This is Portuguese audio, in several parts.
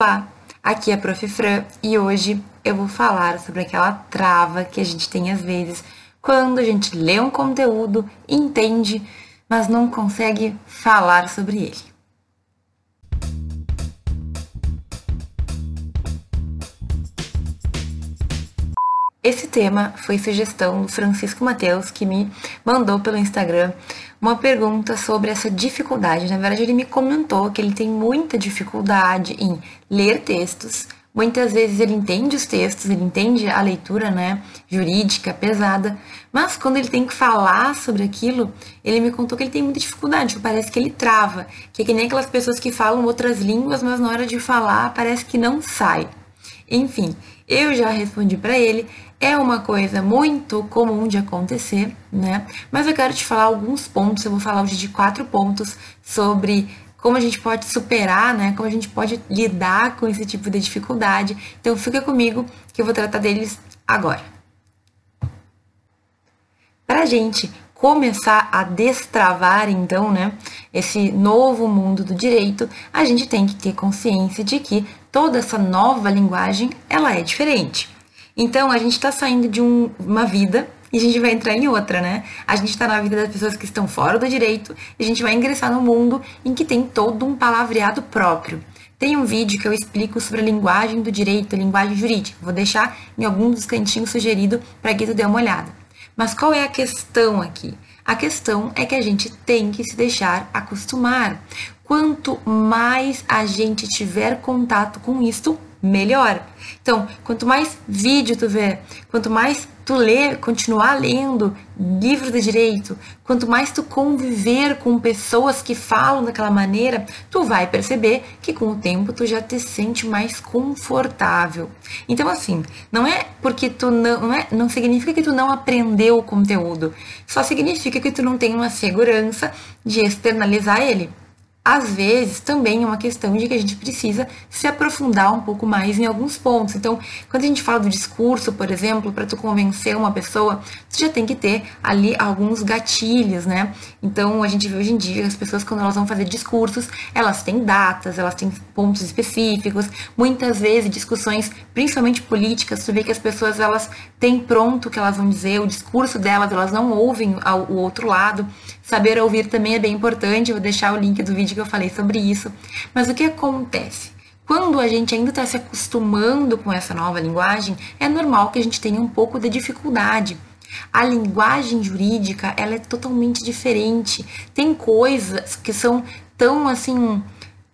Olá, aqui é a Prof. Fran e hoje eu vou falar sobre aquela trava que a gente tem às vezes quando a gente lê um conteúdo, entende, mas não consegue falar sobre ele. Esse tema foi sugestão do Francisco Mateus, que me mandou pelo Instagram uma pergunta sobre essa dificuldade. Na verdade, ele me comentou que ele tem muita dificuldade em ler textos. Muitas vezes ele entende os textos, ele entende a leitura né, jurídica pesada, mas quando ele tem que falar sobre aquilo, ele me contou que ele tem muita dificuldade, parece que ele trava, que é que nem aquelas pessoas que falam outras línguas, mas na hora de falar parece que não sai. Enfim, eu já respondi para ele, é uma coisa muito comum de acontecer, né? Mas eu quero te falar alguns pontos, eu vou falar hoje de quatro pontos sobre como a gente pode superar, né? Como a gente pode lidar com esse tipo de dificuldade. Então fica comigo que eu vou tratar deles agora. Para a gente começar a destravar, então, né, esse novo mundo do direito, a gente tem que ter consciência de que toda essa nova linguagem, ela é diferente. Então, a gente está saindo de um, uma vida e a gente vai entrar em outra, né? A gente está na vida das pessoas que estão fora do direito e a gente vai ingressar no mundo em que tem todo um palavreado próprio. Tem um vídeo que eu explico sobre a linguagem do direito, a linguagem jurídica. Vou deixar em algum dos cantinhos sugerido para que tu dê uma olhada. Mas qual é a questão aqui? A questão é que a gente tem que se deixar acostumar. Quanto mais a gente tiver contato com isto, melhor. Então, quanto mais vídeo tu vê, quanto mais tu ler, continuar lendo livros de direito, quanto mais tu conviver com pessoas que falam daquela maneira, tu vai perceber que com o tempo tu já te sente mais confortável. Então assim, não é porque tu não, não, é, não significa que tu não aprendeu o conteúdo, só significa que tu não tem uma segurança de externalizar ele às vezes também é uma questão de que a gente precisa se aprofundar um pouco mais em alguns pontos. Então, quando a gente fala do discurso, por exemplo, para tu convencer uma pessoa, tu já tem que ter ali alguns gatilhos, né? Então, a gente vê hoje em dia as pessoas quando elas vão fazer discursos, elas têm datas, elas têm pontos específicos, muitas vezes discussões, principalmente políticas, tu vê que as pessoas elas têm pronto o que elas vão dizer, o discurso delas, elas não ouvem o outro lado. Saber ouvir também é bem importante, vou deixar o link do vídeo que eu falei sobre isso. Mas o que acontece? Quando a gente ainda está se acostumando com essa nova linguagem, é normal que a gente tenha um pouco de dificuldade. A linguagem jurídica, ela é totalmente diferente. Tem coisas que são tão assim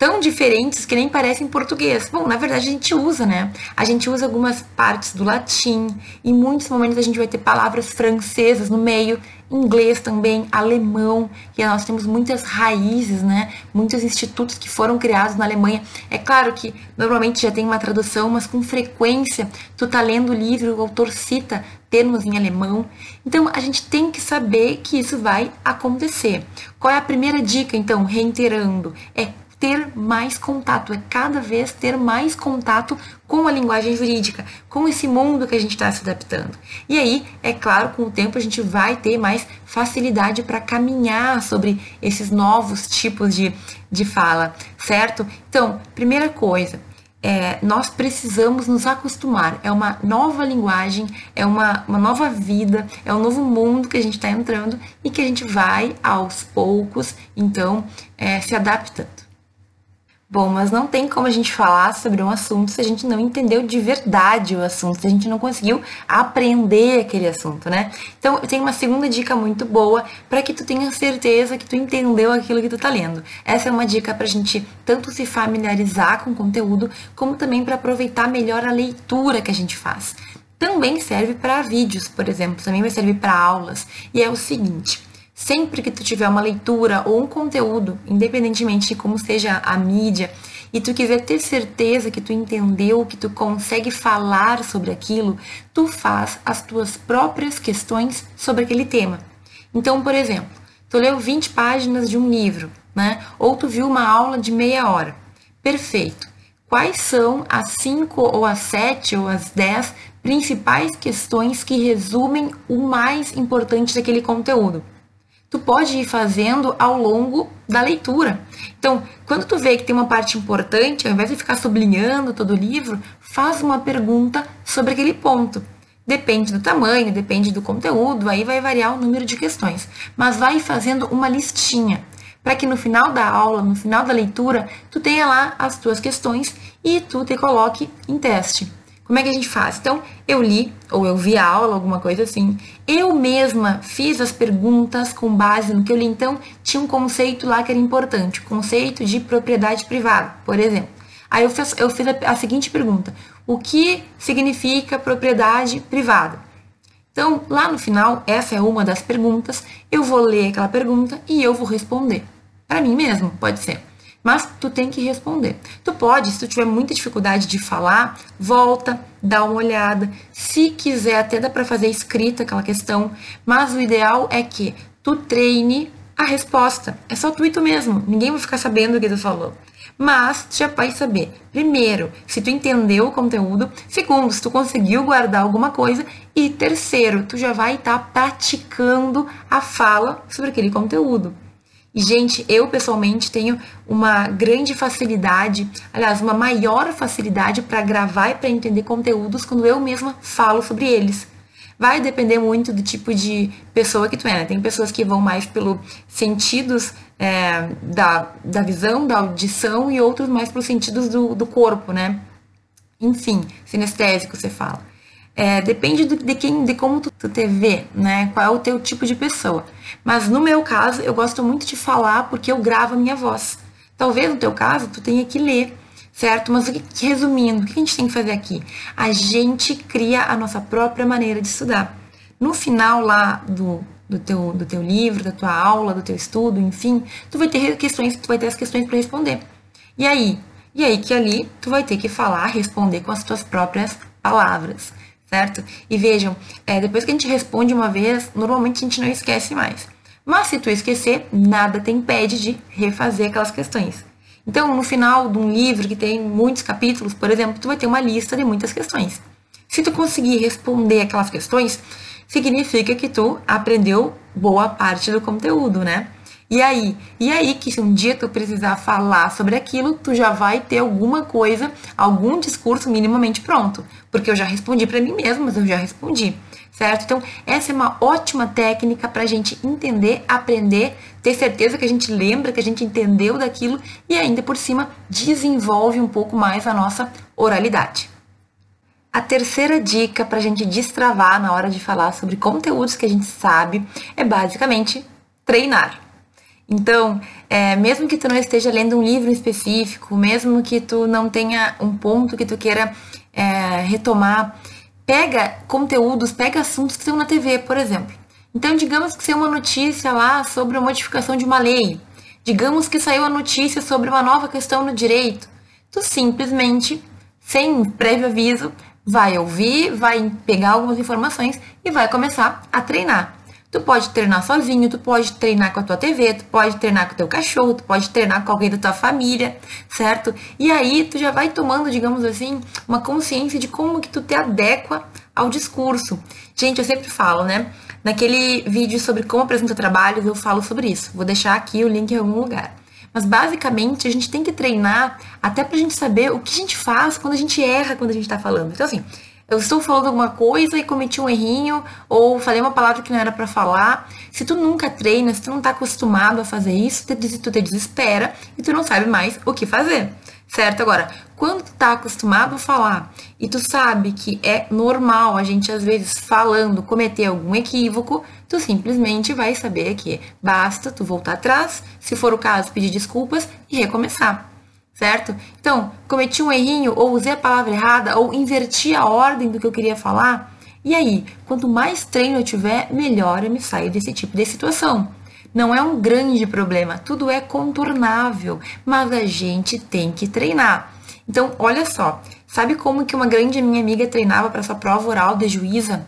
tão diferentes que nem parecem português. Bom, na verdade a gente usa, né? A gente usa algumas partes do latim, em muitos momentos a gente vai ter palavras francesas no meio, inglês também, alemão, e nós temos muitas raízes, né? Muitos institutos que foram criados na Alemanha. É claro que normalmente já tem uma tradução, mas com frequência tu tá lendo o livro, o autor cita termos em alemão. Então a gente tem que saber que isso vai acontecer. Qual é a primeira dica, então, reiterando? É ter mais contato, é cada vez ter mais contato com a linguagem jurídica, com esse mundo que a gente está se adaptando. E aí, é claro, com o tempo a gente vai ter mais facilidade para caminhar sobre esses novos tipos de, de fala, certo? Então, primeira coisa, é, nós precisamos nos acostumar. É uma nova linguagem, é uma, uma nova vida, é um novo mundo que a gente está entrando e que a gente vai aos poucos, então, é, se adaptando. Bom, mas não tem como a gente falar sobre um assunto se a gente não entendeu de verdade o assunto, se a gente não conseguiu aprender aquele assunto, né? Então, eu tenho uma segunda dica muito boa para que tu tenha certeza que tu entendeu aquilo que tu tá lendo. Essa é uma dica pra gente tanto se familiarizar com o conteúdo, como também para aproveitar melhor a leitura que a gente faz. Também serve para vídeos, por exemplo, também vai servir para aulas. E é o seguinte, Sempre que tu tiver uma leitura ou um conteúdo, independentemente de como seja a mídia, e tu quiser ter certeza que tu entendeu, que tu consegue falar sobre aquilo, tu faz as tuas próprias questões sobre aquele tema. Então, por exemplo, tu leu 20 páginas de um livro, né? Ou tu viu uma aula de meia hora. Perfeito. Quais são as 5 ou as 7 ou as 10 principais questões que resumem o mais importante daquele conteúdo? Tu pode ir fazendo ao longo da leitura. Então, quando tu vê que tem uma parte importante, ao invés de ficar sublinhando todo o livro, faz uma pergunta sobre aquele ponto. Depende do tamanho, depende do conteúdo, aí vai variar o número de questões. Mas vai fazendo uma listinha, para que no final da aula, no final da leitura, tu tenha lá as tuas questões e tu te coloque em teste. Como é que a gente faz? Então, eu li, ou eu vi a aula, alguma coisa assim. Eu mesma fiz as perguntas com base no que eu li. Então, tinha um conceito lá que era importante, o conceito de propriedade privada, por exemplo. Aí eu fiz, eu fiz a, a seguinte pergunta: O que significa propriedade privada? Então, lá no final, essa é uma das perguntas. Eu vou ler aquela pergunta e eu vou responder. Para mim mesmo, pode ser. Mas tu tem que responder. Tu pode, se tu tiver muita dificuldade de falar, volta, dá uma olhada. Se quiser, até dá para fazer escrita aquela questão. Mas o ideal é que tu treine a resposta. É só tu e tu mesmo. Ninguém vai ficar sabendo o que tu falou. Mas tu já vai saber, primeiro, se tu entendeu o conteúdo, segundo, se tu conseguiu guardar alguma coisa, e terceiro, tu já vai estar tá praticando a fala sobre aquele conteúdo. E, gente, eu pessoalmente tenho uma grande facilidade, aliás, uma maior facilidade para gravar e para entender conteúdos quando eu mesma falo sobre eles. Vai depender muito do tipo de pessoa que tu é, né? Tem pessoas que vão mais pelos sentidos é, da, da visão, da audição, e outros mais pelos sentidos do, do corpo, né? Enfim, sinestésico você fala. É, depende do, de quem, de como tu, tu te vê, né? Qual é o teu tipo de pessoa. Mas no meu caso, eu gosto muito de falar porque eu gravo a minha voz. Talvez no teu caso, tu tenha que ler, certo? Mas resumindo, o que a gente tem que fazer aqui? A gente cria a nossa própria maneira de estudar. No final lá do, do teu, do teu livro, da tua aula, do teu estudo, enfim, tu vai ter questões, tu vai ter as questões para responder. E aí? E aí que ali tu vai ter que falar, responder com as tuas próprias palavras certo? E vejam, é, depois que a gente responde uma vez, normalmente a gente não esquece mais. Mas se tu esquecer, nada te impede de refazer aquelas questões. Então, no final de um livro que tem muitos capítulos, por exemplo, tu vai ter uma lista de muitas questões. Se tu conseguir responder aquelas questões, significa que tu aprendeu boa parte do conteúdo, né? E aí? E aí que se um dia tu precisar falar sobre aquilo, tu já vai ter alguma coisa, algum discurso minimamente pronto. Porque eu já respondi para mim mesmo, mas eu já respondi. Certo? Então, essa é uma ótima técnica para a gente entender, aprender, ter certeza que a gente lembra, que a gente entendeu daquilo e ainda por cima desenvolve um pouco mais a nossa oralidade. A terceira dica para a gente destravar na hora de falar sobre conteúdos que a gente sabe é basicamente treinar. Então, é, mesmo que tu não esteja lendo um livro específico, mesmo que tu não tenha um ponto que tu queira é, retomar, pega conteúdos, pega assuntos que estão na TV, por exemplo. Então, digamos que saiu uma notícia lá sobre a modificação de uma lei. Digamos que saiu a notícia sobre uma nova questão no direito. Tu simplesmente, sem prévio aviso, vai ouvir, vai pegar algumas informações e vai começar a treinar. Tu pode treinar sozinho, tu pode treinar com a tua TV, tu pode treinar com o teu cachorro, tu pode treinar com alguém da tua família, certo? E aí tu já vai tomando, digamos assim, uma consciência de como que tu te adequa ao discurso. Gente, eu sempre falo, né? Naquele vídeo sobre como apresenta trabalhos, eu falo sobre isso. Vou deixar aqui o link em algum lugar. Mas basicamente a gente tem que treinar até pra gente saber o que a gente faz quando a gente erra quando a gente tá falando. Então, assim, eu estou falando alguma coisa e cometi um errinho ou falei uma palavra que não era para falar. Se tu nunca treina, se tu não tá acostumado a fazer isso, tu te desespera e tu não sabe mais o que fazer. Certo? Agora, quando tu tá acostumado a falar e tu sabe que é normal a gente às vezes falando cometer algum equívoco, tu simplesmente vai saber que basta tu voltar atrás, se for o caso, pedir desculpas e recomeçar certo? Então, cometi um errinho, ou usei a palavra errada, ou inverti a ordem do que eu queria falar. E aí, quanto mais treino eu tiver, melhor eu me saio desse tipo de situação. Não é um grande problema, tudo é contornável, mas a gente tem que treinar. Então, olha só, sabe como que uma grande minha amiga treinava para sua prova oral de juíza?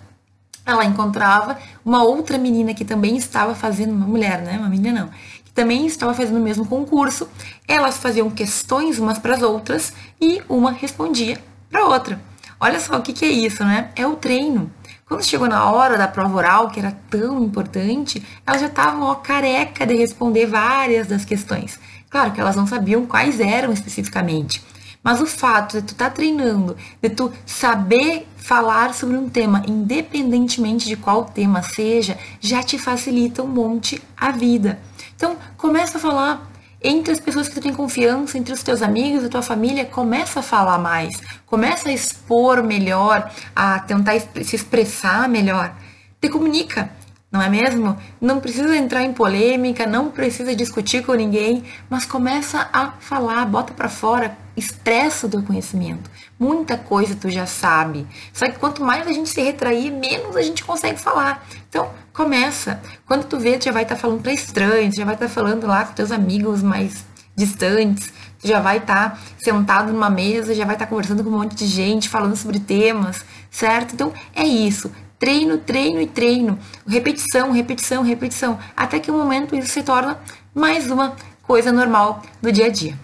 Ela encontrava uma outra menina que também estava fazendo, uma mulher, né? Uma menina não, também estava fazendo o mesmo concurso. Elas faziam questões umas para as outras e uma respondia para outra. Olha só o que, que é isso, né? É o treino. Quando chegou na hora da prova oral, que era tão importante, elas já estavam careca de responder várias das questões. Claro que elas não sabiam quais eram especificamente, mas o fato de tu estar tá treinando, de tu saber falar sobre um tema, independentemente de qual tema seja, já te facilita um monte a vida. Então, começa a falar entre as pessoas que tu tem confiança, entre os teus amigos, a tua família, começa a falar mais, começa a expor melhor, a tentar se expressar melhor. Te comunica, não é mesmo? Não precisa entrar em polêmica, não precisa discutir com ninguém, mas começa a falar, bota para fora, expressa o teu conhecimento. Muita coisa tu já sabe. Só que quanto mais a gente se retrair, menos a gente consegue falar. Então, começa. Quando tu vê, tu já vai estar tá falando para estranhos, já vai estar tá falando lá com teus amigos mais distantes, tu já vai estar tá sentado numa mesa, já vai estar tá conversando com um monte de gente, falando sobre temas, certo? Então, é isso treino, treino e treino, repetição, repetição, repetição, até que um momento isso se torna mais uma coisa normal do dia a dia.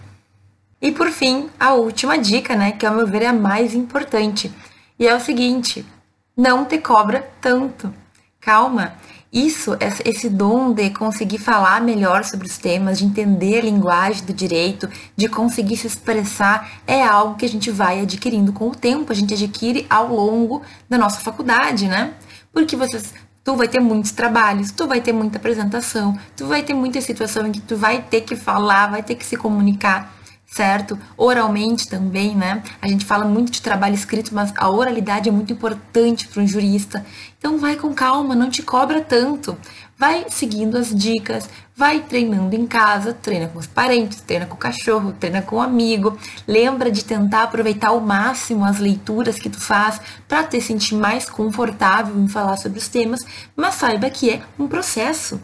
E por fim, a última dica, né, que ao meu ver é a mais importante, e é o seguinte: não te cobra tanto. Calma, isso, esse dom de conseguir falar melhor sobre os temas, de entender a linguagem do direito, de conseguir se expressar, é algo que a gente vai adquirindo com o tempo, a gente adquire ao longo da nossa faculdade, né? Porque vocês, tu vai ter muitos trabalhos, tu vai ter muita apresentação, tu vai ter muita situação em que tu vai ter que falar, vai ter que se comunicar certo? Oralmente também, né? A gente fala muito de trabalho escrito, mas a oralidade é muito importante para um jurista. Então vai com calma, não te cobra tanto. Vai seguindo as dicas, vai treinando em casa, treina com os parentes, treina com o cachorro, treina com o amigo. Lembra de tentar aproveitar ao máximo as leituras que tu faz para te sentir mais confortável em falar sobre os temas, mas saiba que é um processo.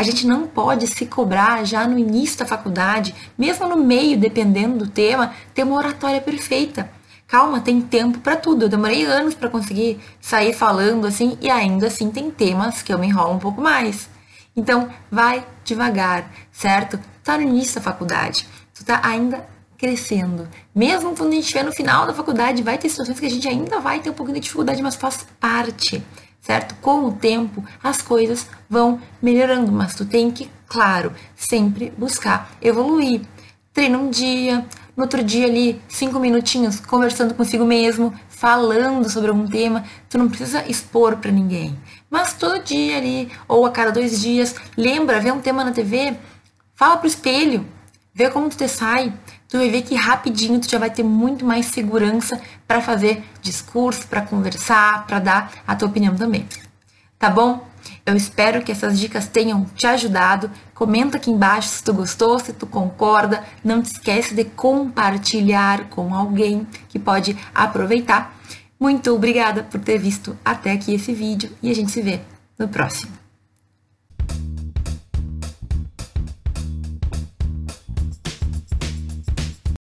A gente não pode se cobrar já no início da faculdade, mesmo no meio, dependendo do tema, ter uma oratória perfeita. Calma, tem tempo para tudo. Eu demorei anos para conseguir sair falando assim e ainda assim tem temas que eu me enrolo um pouco mais. Então, vai devagar, certo? Tá no início da faculdade. Tu tá ainda crescendo. Mesmo quando a gente estiver no final da faculdade, vai ter situações que a gente ainda vai ter um pouquinho de dificuldade, mas faz parte certo? Com o tempo, as coisas vão melhorando, mas tu tem que, claro, sempre buscar evoluir. Treina um dia, no outro dia ali, cinco minutinhos, conversando consigo mesmo, falando sobre algum tema, tu não precisa expor para ninguém. Mas todo dia ali, ou a cada dois dias, lembra, vê um tema na TV, fala pro espelho, vê como tu te sai, tu vai ver que rapidinho tu já vai ter muito mais segurança para fazer discurso, para conversar, para dar a tua opinião também. Tá bom? Eu espero que essas dicas tenham te ajudado. Comenta aqui embaixo se tu gostou, se tu concorda. Não te esquece de compartilhar com alguém que pode aproveitar. Muito obrigada por ter visto até aqui esse vídeo e a gente se vê no próximo.